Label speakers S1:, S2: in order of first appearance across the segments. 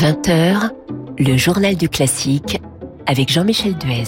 S1: 20h, le journal du classique avec Jean-Michel Duez.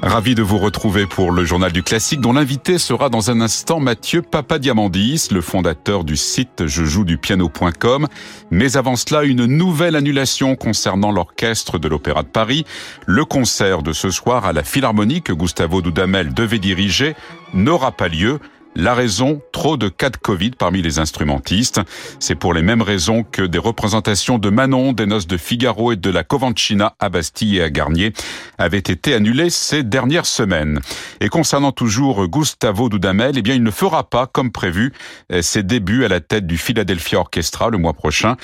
S2: Ravi de vous retrouver pour le journal du classique dont l'invité sera dans un instant Mathieu Papadiamandis, le fondateur du site je joue du piano.com. Mais avant cela, une nouvelle annulation concernant l'orchestre de l'Opéra de Paris. Le concert de ce soir à la Philharmonie que Gustavo Dudamel devait diriger n'aura pas lieu. La raison, trop de cas de Covid parmi les instrumentistes. C'est pour les mêmes raisons que des représentations de Manon, des Noces de Figaro et de la Covancina à Bastille et à Garnier avaient été annulées ces dernières semaines. Et concernant toujours Gustavo Dudamel, eh bien, il ne fera pas, comme prévu, ses débuts à la tête du Philadelphia Orchestra le mois prochain.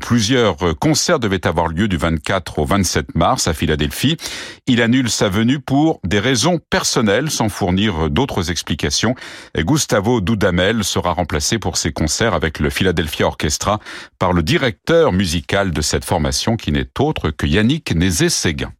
S2: Plusieurs concerts devaient avoir lieu du 24 au 27 mars à Philadelphie. Il annule sa venue pour des raisons personnelles sans fournir d'autres explications. Gustavo Dudamel sera remplacé pour ses concerts avec le Philadelphia Orchestra par le directeur musical de cette formation qui n'est autre que Yannick Nézé-Séguin.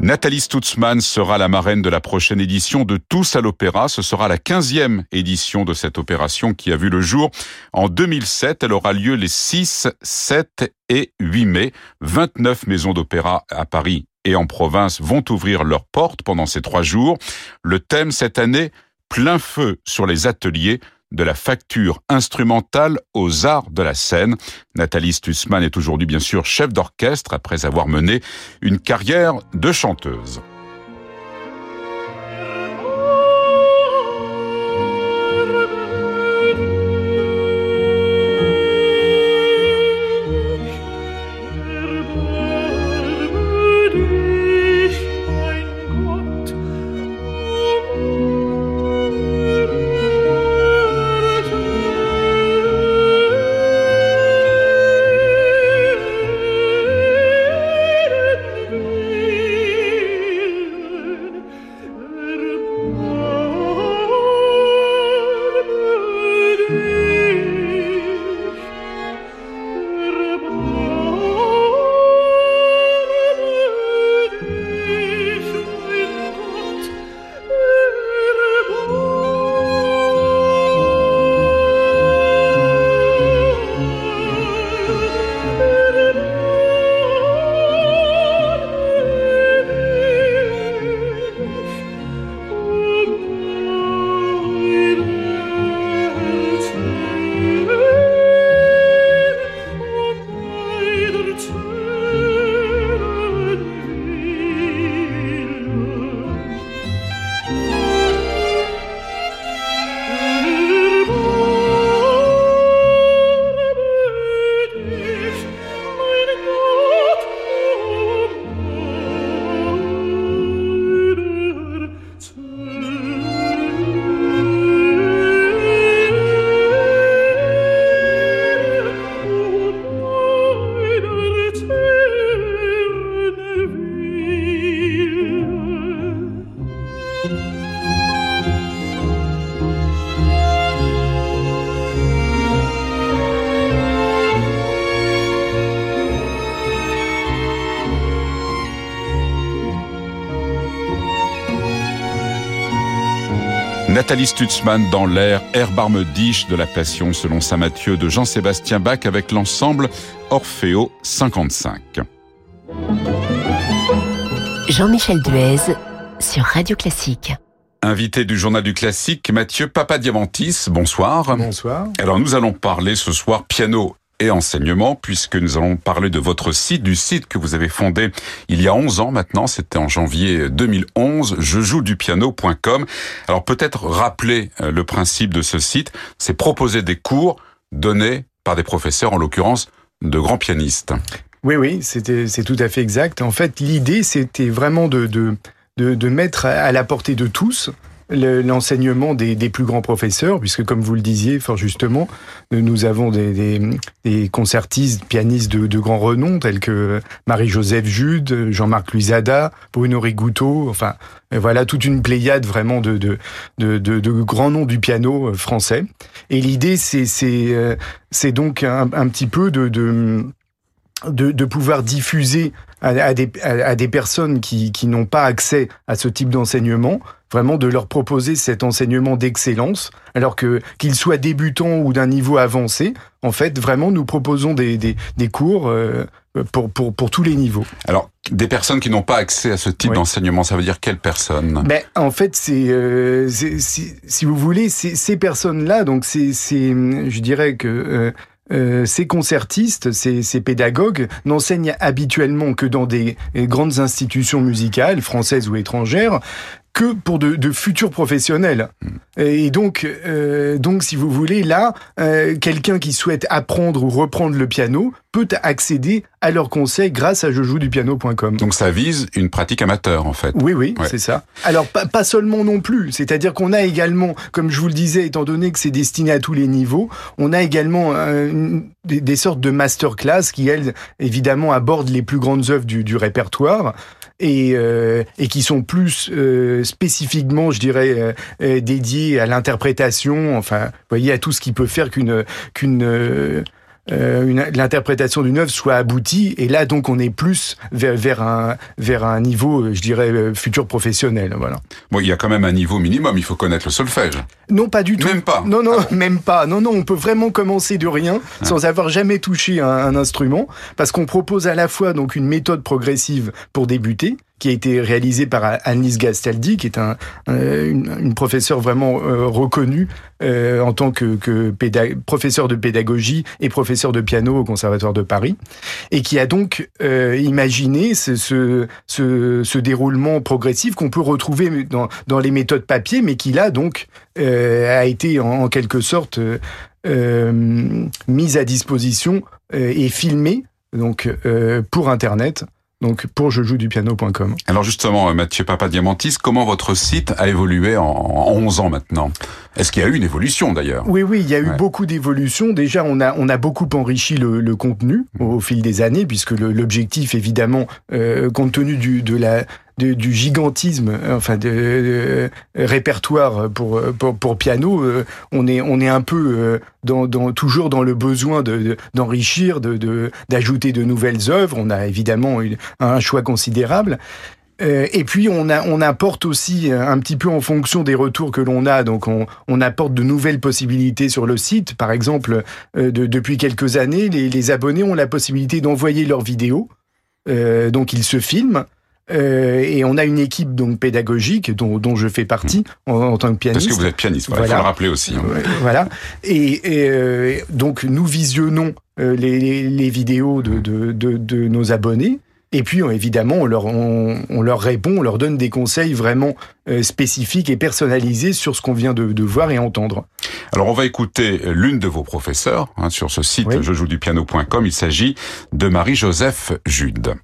S2: Nathalie Stutzmann sera la marraine de la prochaine édition de Tous à l'Opéra. Ce sera la 15e édition de cette opération qui a vu le jour en 2007. Elle aura lieu les 6, 7 et 8 mai. 29 maisons d'opéra à Paris et en province vont ouvrir leurs portes pendant ces trois jours. Le thème cette année, plein feu sur les ateliers de la facture instrumentale aux arts de la scène. Nathalie Stussmann est aujourd'hui bien sûr chef d'orchestre après avoir mené une carrière de chanteuse. Nathalie Stutzmann dans l'air Herbarme Diche de la Passion selon Saint Matthieu de Jean-Sébastien Bach avec l'ensemble Orfeo 55.
S1: Jean-Michel Duez sur Radio Classique.
S2: Invité du journal du classique, Mathieu Papadiamantis, bonsoir.
S3: Bonsoir.
S2: Alors nous allons parler ce soir piano et enseignement, puisque nous allons parler de votre site, du site que vous avez fondé il y a 11 ans maintenant, c'était en janvier 2011, je joue du piano.com. Alors peut-être rappeler euh, le principe de ce site, c'est proposer des cours donnés par des professeurs, en l'occurrence de grands pianistes.
S3: Oui, oui, c'est tout à fait exact. En fait, l'idée, c'était vraiment de, de, de, de mettre à la portée de tous l'enseignement des, des, plus grands professeurs, puisque comme vous le disiez fort justement, nous avons des, des, des concertistes, pianistes de, de, grand renom, tels que Marie-Joseph Jude, Jean-Marc Luisada, Bruno Rigouteau, enfin voilà toute une pléiade vraiment de, de, de, de grands noms du piano euh, français. Et l'idée, c'est c'est euh, donc un, un, petit peu de, de de, pouvoir diffuser à, des, à, des, personnes qui, qui n'ont pas accès à ce type d'enseignement, vraiment de leur proposer cet enseignement d'excellence, alors que qu'ils soient débutants ou d'un niveau avancé, en fait, vraiment, nous proposons des, des, des cours euh, pour, pour, pour tous les niveaux.
S2: Alors, des personnes qui n'ont pas accès à ce type d'enseignement, ça veut dire quelles personnes?
S3: Ben, En fait, c'est, euh, si vous voulez, ces personnes-là, donc c'est, je dirais que euh, euh, ces concertistes, ces, ces pédagogues n'enseignent habituellement que dans des grandes institutions musicales, françaises ou étrangères, que pour de, de futurs professionnels. Hmm. Et donc, euh, donc, si vous voulez, là, euh, quelqu'un qui souhaite apprendre ou reprendre le piano peut accéder à leurs conseils grâce à jejoudupiano.com.
S2: Donc ça vise une pratique amateur, en fait.
S3: Oui, oui, c'est ça. Alors, pas, pas seulement non plus. C'est-à-dire qu'on a également, comme je vous le disais, étant donné que c'est destiné à tous les niveaux, on a également euh, des, des, sortes de masterclass qui, elles, évidemment, abordent les plus grandes œuvres du, du répertoire et, euh, et qui sont plus euh, spécifiquement, je dirais, euh, dédiés à l'interprétation, enfin, vous voyez, à tout ce qui peut faire qu'une euh, l'interprétation d'une œuvre soit aboutie. Et là, donc, on est plus vers, vers, un, vers un niveau, je dirais, futur professionnel. Voilà.
S2: Bon, il y a quand même un niveau minimum. Il faut connaître le solfège.
S3: Non, pas du tout.
S2: Même pas.
S3: Non, non, ah même pas. Non, non, on peut vraiment commencer de rien, ah. sans avoir jamais touché un, un instrument, parce qu'on propose à la fois donc une méthode progressive pour débuter qui a été réalisé par Annelise Gastaldi, qui est un, une, professeure vraiment euh, reconnue euh, en tant que, que professeur de pédagogie et professeur de piano au Conservatoire de Paris, et qui a donc euh, imaginé ce, déroulement progressif qu'on peut retrouver dans, les méthodes papier, mais qui là donc a été en, quelque sorte mise à disposition et filmée donc pour Internet donc pour je joue du piano.com.
S2: Alors justement, euh, Mathieu Papadiamantis, comment votre site a évolué en, 11 ans maintenant? Est-ce qu'il y a eu une évolution d'ailleurs?
S3: Oui, oui, il y a eu beaucoup d'évolutions. Déjà, on a, on a beaucoup enrichi le, le contenu au, fil des années, puisque l'objectif, évidemment, euh, compte tenu du, de la du gigantisme, enfin de, répertoire pour, pour, piano, euh, on est on est un peu euh, dans, toujours dans le besoin de d'enrichir, de d'ajouter de, nouvelles œuvres. On a évidemment un choix considérable. Euh, et puis on, a, on apporte aussi un petit peu en fonction des retours que l'on a, donc on, on, apporte de nouvelles possibilités sur le site. Par exemple, de, depuis quelques années, les, abonnés ont la possibilité d'envoyer leurs vidéos, donc ils se filment. Euh, et on a une équipe donc pédagogique dont, dont je fais partie en, en, tant que pianiste.
S2: Parce que vous êtes pianiste, voilà, il faut le rappeler aussi. Hein.
S3: voilà. Et, et euh, donc nous visionnons euh, les, les, vidéos de, de, de, de, nos abonnés. Et puis évidemment, on leur, on, on, leur répond, on leur donne des conseils vraiment euh, spécifiques et personnalisés sur ce qu'on vient de, de, voir et entendre.
S2: Alors on va écouter l'une de vos professeurs hein, sur ce site oui. je joue du piano.com. Il s'agit de Marie-Joseph Jude.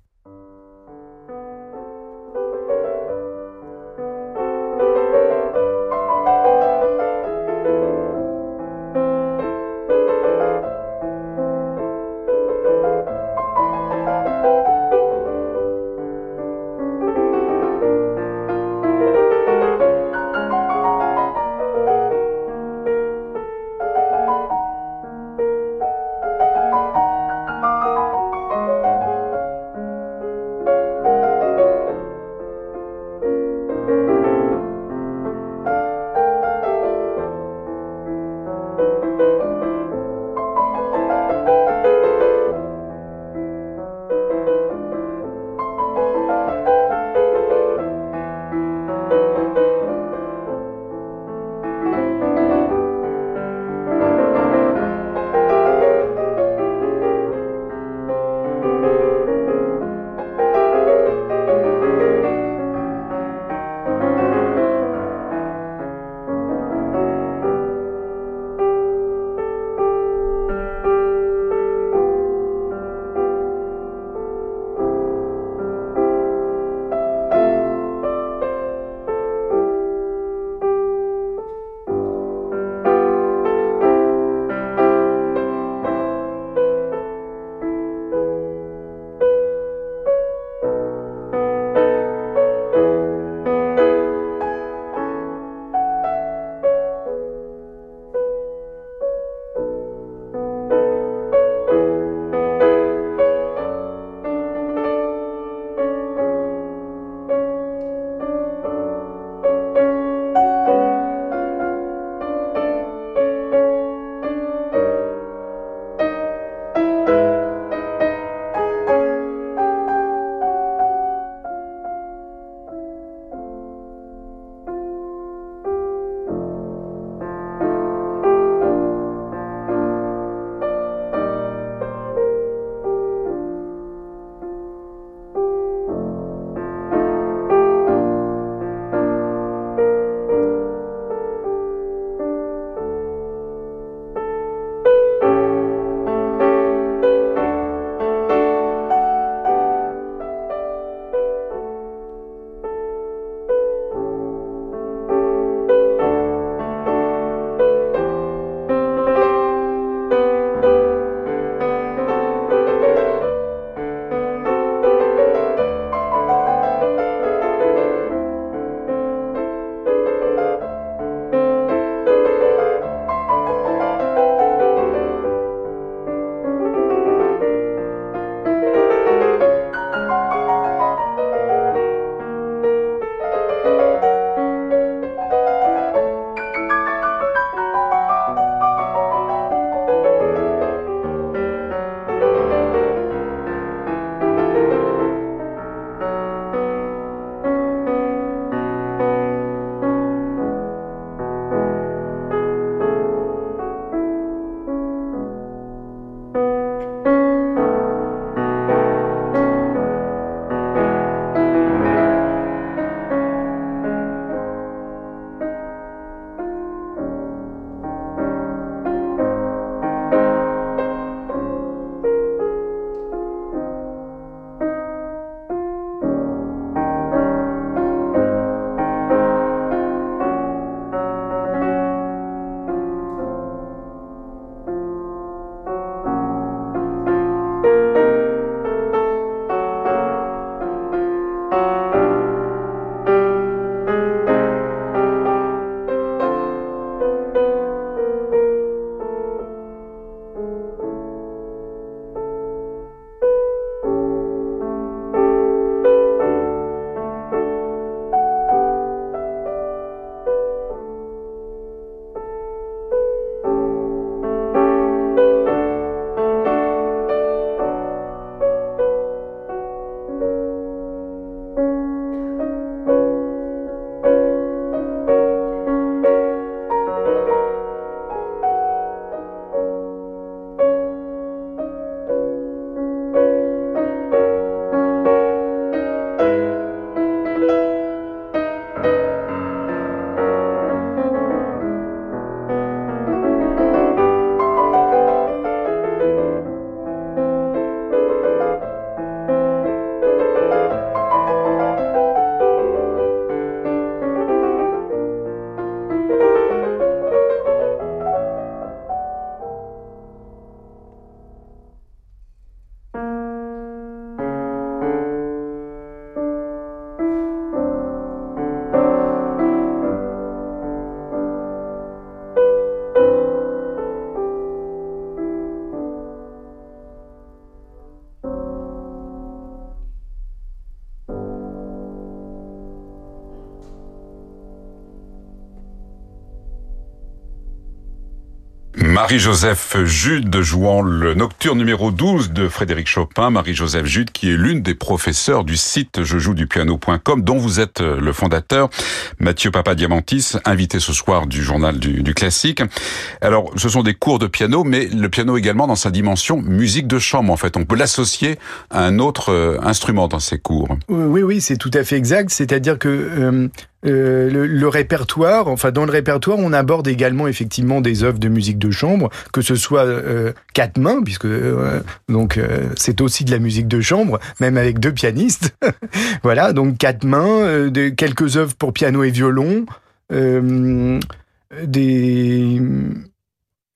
S2: Marie-Joseph Jude jouant le nocturne numéro 12 de Frédéric Chopin. Marie-Joseph Jude qui est l'une des professeurs du site je joue du piano.com dont vous êtes le fondateur. Mathieu Papadiamantis, invité ce soir du journal du, du, classique. Alors ce sont des cours de piano mais le piano également dans sa dimension musique de chambre en fait. On peut l'associer à un autre euh, instrument dans ces cours.
S3: Oui, oui, c'est tout à fait exact. C'est-à-dire que euh, euh, le, le, répertoire, enfin dans le répertoire, on aborde également effectivement des œuvres de musique de chambre, que ce soit euh, quatre mains, puisque euh, donc euh, c'est aussi de la musique de chambre, même avec deux pianistes. voilà, donc quatre mains, de, quelques œuvres pour piano et violon, des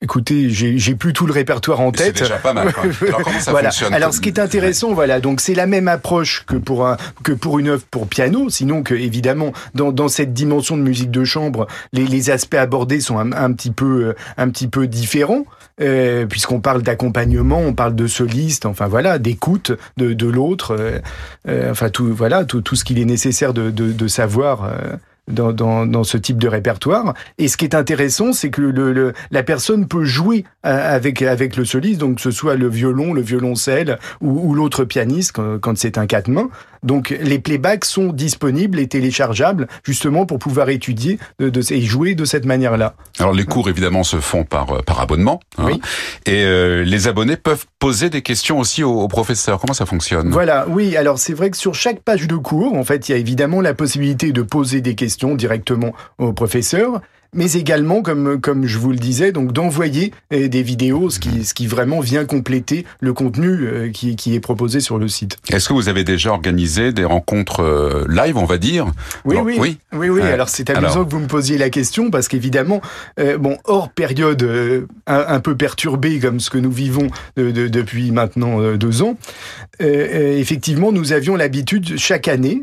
S3: Écoutez, j'ai plus tout le répertoire en tête.
S2: C'est déjà pas mal. Alors comment ça
S3: voilà.
S2: fonctionne
S3: Alors ce qui est intéressant, voilà, donc c'est la même approche que pour un que pour une œuvre pour piano, sinon que évidemment dans, dans cette dimension de musique de chambre, les, les aspects abordés sont un, un, petit peu un petit peu différents. Euh, puisqu'on parle d'accompagnement, on parle de soliste, enfin voilà, d'écoute de, de l'autre, euh, euh, enfin tout voilà tout, tout ce qu'il est nécessaire de, de, de savoir euh, dans, dans, dans, ce type de répertoire. Et ce qui est intéressant, c'est que le, le, la personne peut jouer avec, avec le soliste, donc que ce soit le violon, le violoncelle ou, ou l'autre pianiste quand, quand c'est un quatre mains. Donc les playbacks sont disponibles et téléchargeables justement pour pouvoir étudier de, de, et jouer de cette manière-là.
S2: Alors les cours évidemment se font par, par abonnement. Hein,
S3: oui.
S2: Et euh, les abonnés peuvent poser des questions aussi aux, aux professeurs. Comment ça fonctionne?
S3: Voilà, oui. Alors c'est vrai que sur chaque page de cours, en fait, il y a évidemment la possibilité de poser des questions directement au professeur mais également, comme, comme je vous le disais, donc d'envoyer euh, des vidéos, ce qui, ce qui vraiment vient compléter le contenu euh, qui, qui est proposé sur le site.
S2: Est-ce que vous avez déjà organisé des rencontres euh, live, on va dire?
S3: Oui, oui, oui, oui, oui. Alors c'est amusant alors... que vous me posiez la question parce qu'évidemment, euh, bon, hors période euh, un, un, peu perturbée comme ce que nous vivons de, de, depuis maintenant deux ans, effectivement, nous avions l'habitude chaque année,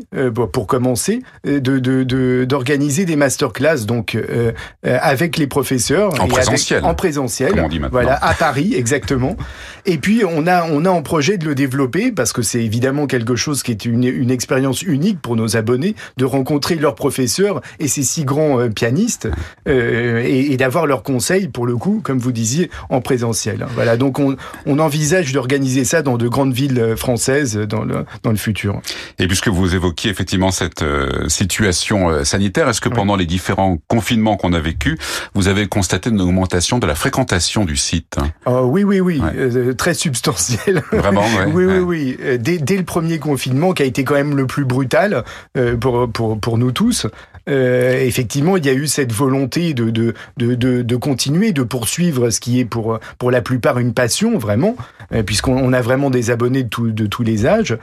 S3: pour commencer, de d'organiser de, des masterclass, donc euh, avec les professeurs
S2: en présentiel,
S3: avec, en présentiel,
S2: comme on dit maintenant.
S3: voilà, à Paris exactement. Et puis on a on a en projet de le développer parce que c'est évidemment quelque chose qui est une, une expérience unique pour nos abonnés de rencontrer leurs professeurs et ces six grands euh, pianistes euh, et, et d'avoir leurs conseils pour le coup, comme vous disiez, en présentiel. Voilà, donc on, on envisage d'organiser ça dans de grandes villes françaises dans le dans le futur.
S2: Et puisque vous évoquiez effectivement cette euh, situation euh, sanitaire, est-ce que oui. pendant les différents confinements qu'on a vécu, vous avez constaté une augmentation de la fréquentation du site
S3: oh, Oui, oui, oui, ouais. euh, très substantielle.
S2: Vraiment, ouais,
S3: oui,
S2: ouais.
S3: oui, oui. Dès, dès, le premier confinement, qui a été quand même le plus brutal euh, pour, pour, pour nous tous, euh, effectivement, il y a eu cette volonté de, de, de, de, de continuer, de poursuivre ce qui est pour, pour la plupart une passion, vraiment, euh, puisqu'on a vraiment des abonnés de, tout, de tous les âges.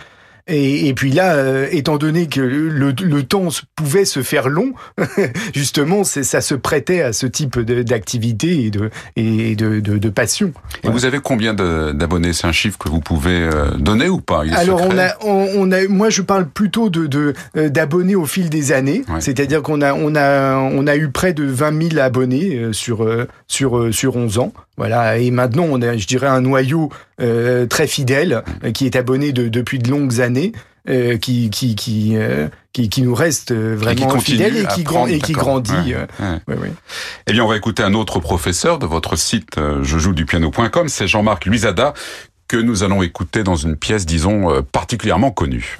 S3: Et, et, puis là, euh, étant donné que le, le, temps pouvait se faire long, justement, ça se prêtait à ce type d'activité et de, et de, de, de passion.
S2: Et ouais. vous avez combien d'abonnés? C'est un chiffre que vous pouvez euh, donner ou pas?
S3: Alors on a, on, on, a, moi je parle plutôt de euh, d'abonnés au fil des années, ouais. c'est-à-dire qu'on a, on a, on a eu près de 20 000 abonnés sur sur sur 11 ans. Voilà, et maintenant on a, je dirais, un noyau euh, très fidèle euh, qui est abonné de, depuis de longues années. Euh, qui qui qui, euh, qui, qui nous reste vraiment fidèle et qui grand, et qui grandit. Ouais,
S2: ouais. Ouais, ouais. Eh bien, on va écouter un autre professeur de votre site je joue du piano.com, c'est Jean-Marc Luisada que nous allons écouter dans une pièce disons particulièrement connue.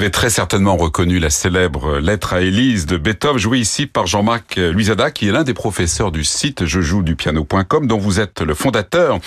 S2: Avez très certainement reconnu la célèbre lettre à Élise de Beethoven, jouée ici par Jean-Marc Luisada, qui est l'un des professeurs du site je joue du piano.com, dont vous êtes le fondateur.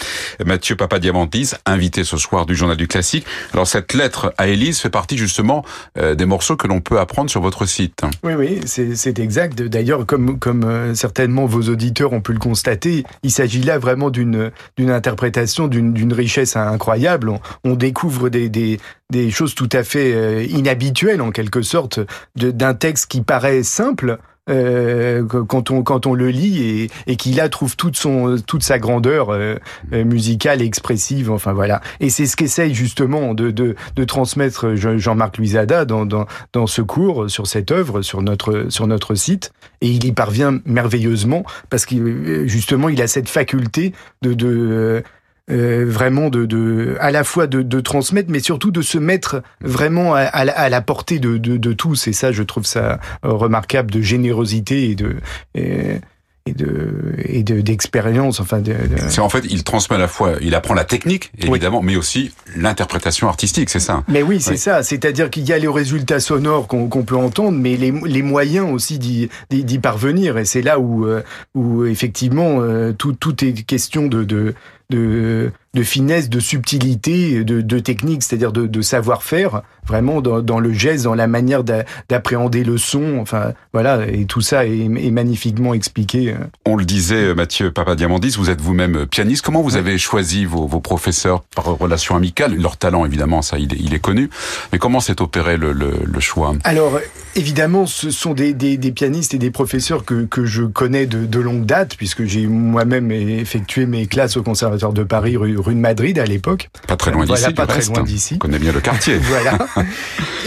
S2: Mathieu Papadiamantis, invité ce soir du Journal du Classique. Alors cette lettre à Élise fait partie justement euh, des morceaux que l'on peut apprendre sur votre site.
S3: Oui, oui, c'est exact. D'ailleurs, comme, comme euh, certainement vos auditeurs ont pu le constater, il s'agit là vraiment d'une interprétation d'une richesse incroyable. On, découvre des, des choses tout à fait euh, inhabituelles en quelque sorte d'un texte qui paraît simple. Euh, quand on quand on le lit et, et qui là trouve toute son toute sa grandeur euh, musicale et expressive enfin voilà et c'est ce qu'essaye justement de, de, de transmettre Jean-Marc Luisada dans, dans dans ce cours sur cette œuvre sur notre sur notre site et il y parvient merveilleusement parce qu'il justement il a cette faculté de de euh, vraiment de, de, à la fois de, de, transmettre, mais surtout de se mettre vraiment à, à, la portée de, de, tous. Et ça, je trouve ça remarquable de générosité et de. Et, et de et de d'expérience enfin de,
S2: c'est en fait il transmet à la fois il apprend la technique évidemment mais aussi l'interprétation artistique c'est ça
S3: mais oui c'est ça c'est-à-dire qu'il y a les résultats sonores qu'on peut entendre mais les, les moyens aussi d'y parvenir et c'est là où euh, où effectivement euh, tout tout est question de de de, de finesse, de subtilité, de, de technique, c'est-à-dire de, de savoir-faire, vraiment dans, dans, le geste, dans la manière d'appréhender le son. Enfin, voilà, et tout ça est, est, magnifiquement expliqué.
S2: On le disait, Mathieu Papadiamandis, vous êtes vous-même pianiste. Comment vous avez choisi vos, vos, professeurs par relation amicale? Leur talent, évidemment, ça, il est, il est connu. Mais comment s'est opéré le, le, le, choix?
S3: Alors, évidemment, ce sont des, des, des, pianistes et des professeurs que, que je connais de, de longue date, puisque j'ai moi-même effectué mes classes au conservatoire de Paris, rue, rue de Madrid à l'époque.
S2: Pas très loin d'ici.
S3: pas très loin d'ici. On
S2: connaît bien le quartier.
S3: voilà.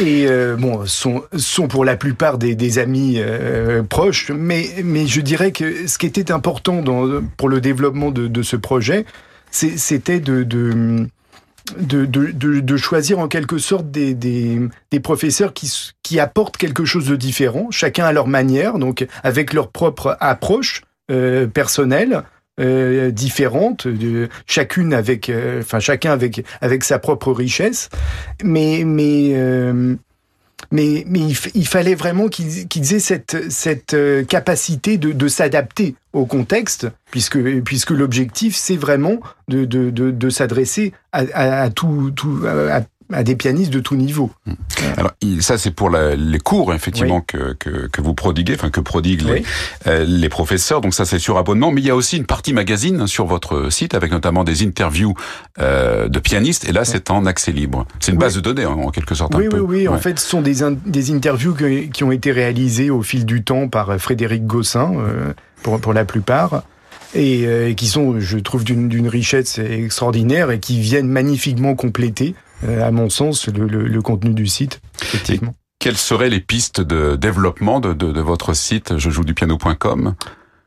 S3: Et euh, bon, sont sont pour la plupart des, des amis euh, proches, mais mais je dirais que ce qui était important dans, pour le développement de, de ce projet, c'était de, de de, de, de, choisir en quelque sorte des, des, des, professeurs qui, qui apportent quelque chose de différent, chacun à leur manière, donc avec leur propre approche euh, personnelle, euh, différentes, chacune avec, euh, enfin chacun avec avec sa propre richesse, mais mais euh, mais, mais il, fallait vraiment qu'ils qu'ils aient cette, cette capacité de, de s'adapter au contexte, puisque, puisque l'objectif, c'est vraiment de, de, de, de s'adresser à, à, à, tout, tout, à des pianistes de tout niveau. Mmh.
S2: Alors ça c'est pour la, les cours effectivement que, que, que, vous prodiguez, enfin que prodiguent les, euh, les professeurs. Donc ça c'est sur abonnement, mais il y a aussi une partie magazine sur votre site avec notamment des interviews euh, de pianistes. Et là c'est en accès libre. C'est une base de données en, quelque sorte.
S3: Oui
S2: un
S3: oui oui. En fait ce sont des, des interviews qui ont été réalisées au fil du temps par Frédéric Gossin euh, pour, pour la plupart et euh, qui sont, je trouve, d'une richesse extraordinaire et qui viennent magnifiquement compléter euh, à mon sens, le, le, le, contenu du site, effectivement. Et
S2: quelles seraient les pistes de développement de, de, de votre site je joue du piano.com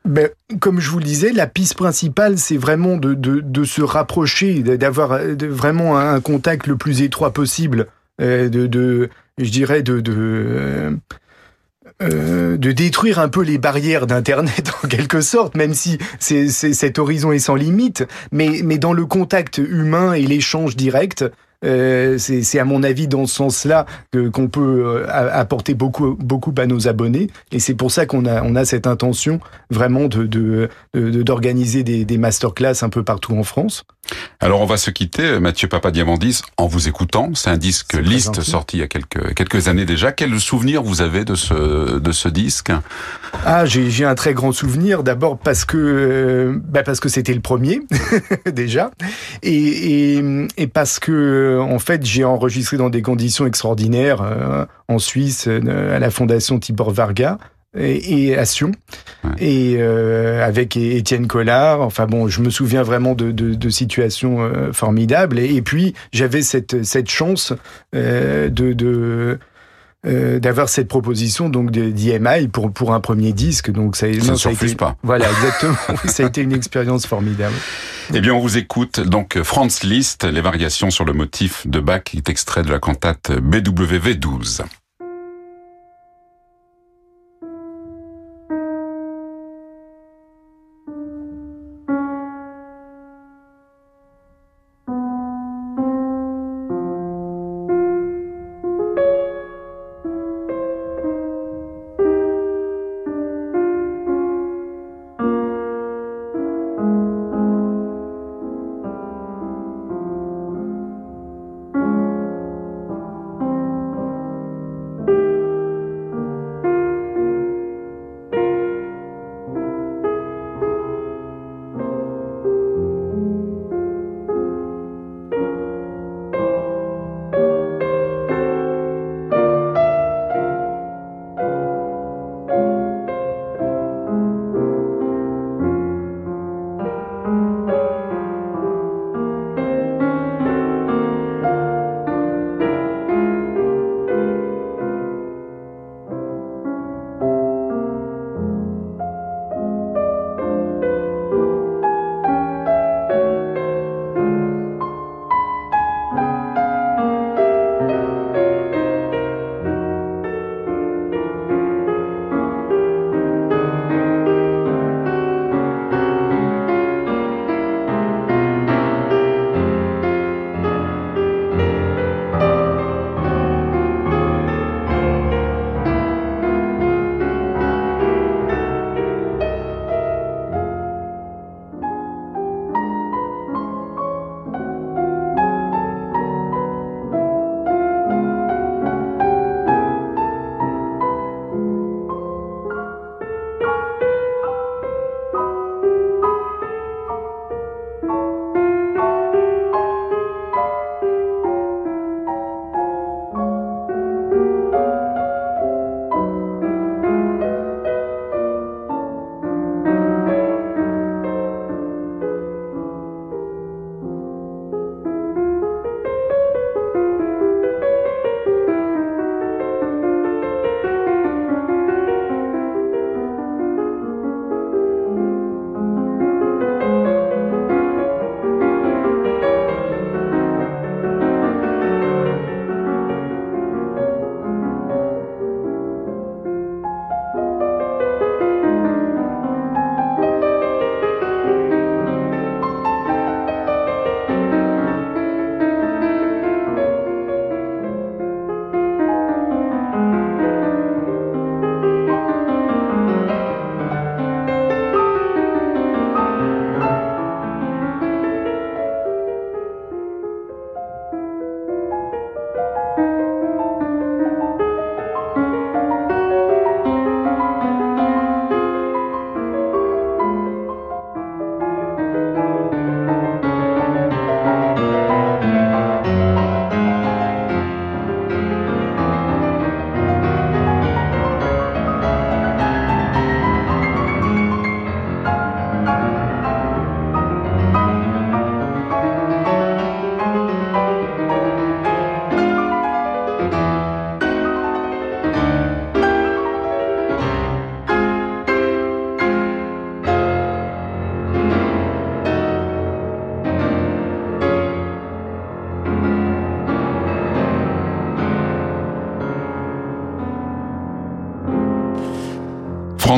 S3: ben, comme je vous le disais, la piste principale, c'est vraiment de, de, se rapprocher, d'avoir vraiment un contact le plus étroit possible, euh, de, de, je dirais, de, de, euh, de détruire un peu les barrières d'Internet en quelque sorte, même si c'est, cet horizon est sans limite, mais, mais dans le contact humain et l'échange direct, euh, c'est à mon avis dans ce sens-là qu'on peut euh, apporter beaucoup, beaucoup à nos abonnés. Et c'est pour ça qu'on a, on a cette intention vraiment de d'organiser de, des, des masterclass un peu partout en France.
S2: Alors on va se quitter, Mathieu Papadiamandis, en vous écoutant. C'est un disque liste sorti il y a quelques, quelques années déjà. Quel souvenir vous avez de ce, de ce disque?
S3: Ah, j'ai un très grand souvenir. D'abord parce que euh, bah parce que c'était le premier déjà, et, et, et, parce que en fait j'ai enregistré dans des conditions extraordinaires euh, en Suisse euh, à la Fondation Tibor Varga et, et à Sion, ouais. et euh, avec Étienne Collard. Enfin bon, je me souviens vraiment de, de, de situations formidables. Et, et puis j'avais cette, cette chance de, de euh, d'avoir cette proposition donc d'IMI pour pour un premier disque. Donc
S2: ça, ça non, ça a été,
S3: pas. Voilà exactement. Ça a été une expérience formidable.
S2: Eh bien on vous écoute. Donc Franz Liszt les variations sur le motif de Bach qui est extrait de la cantate BWV 12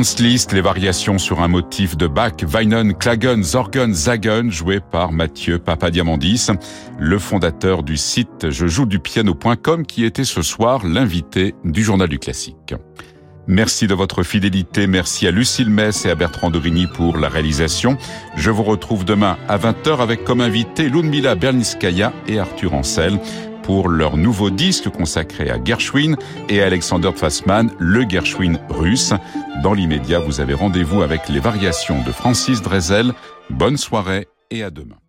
S2: Franz Liszt, les variations sur un motif de Bach, Weinen, Klagen, Zorgen, Zagen, joué par Mathieu Papadiamandis, le fondateur du site je joue du piano.com qui était ce soir l'invité du journal du classique. Merci de votre fidélité, merci à Lucille Mess et à Bertrand Dorigny pour la réalisation. Je vous retrouve demain à 20h avec comme invité Ludmila Berniskaya et Arthur Ancel pour leur nouveau disque consacré à Gershwin et Alexander Fassmann, le Gershwin russe. Dans l'immédiat, vous avez rendez-vous avec les variations de Francis Drezel. Bonne soirée et à demain.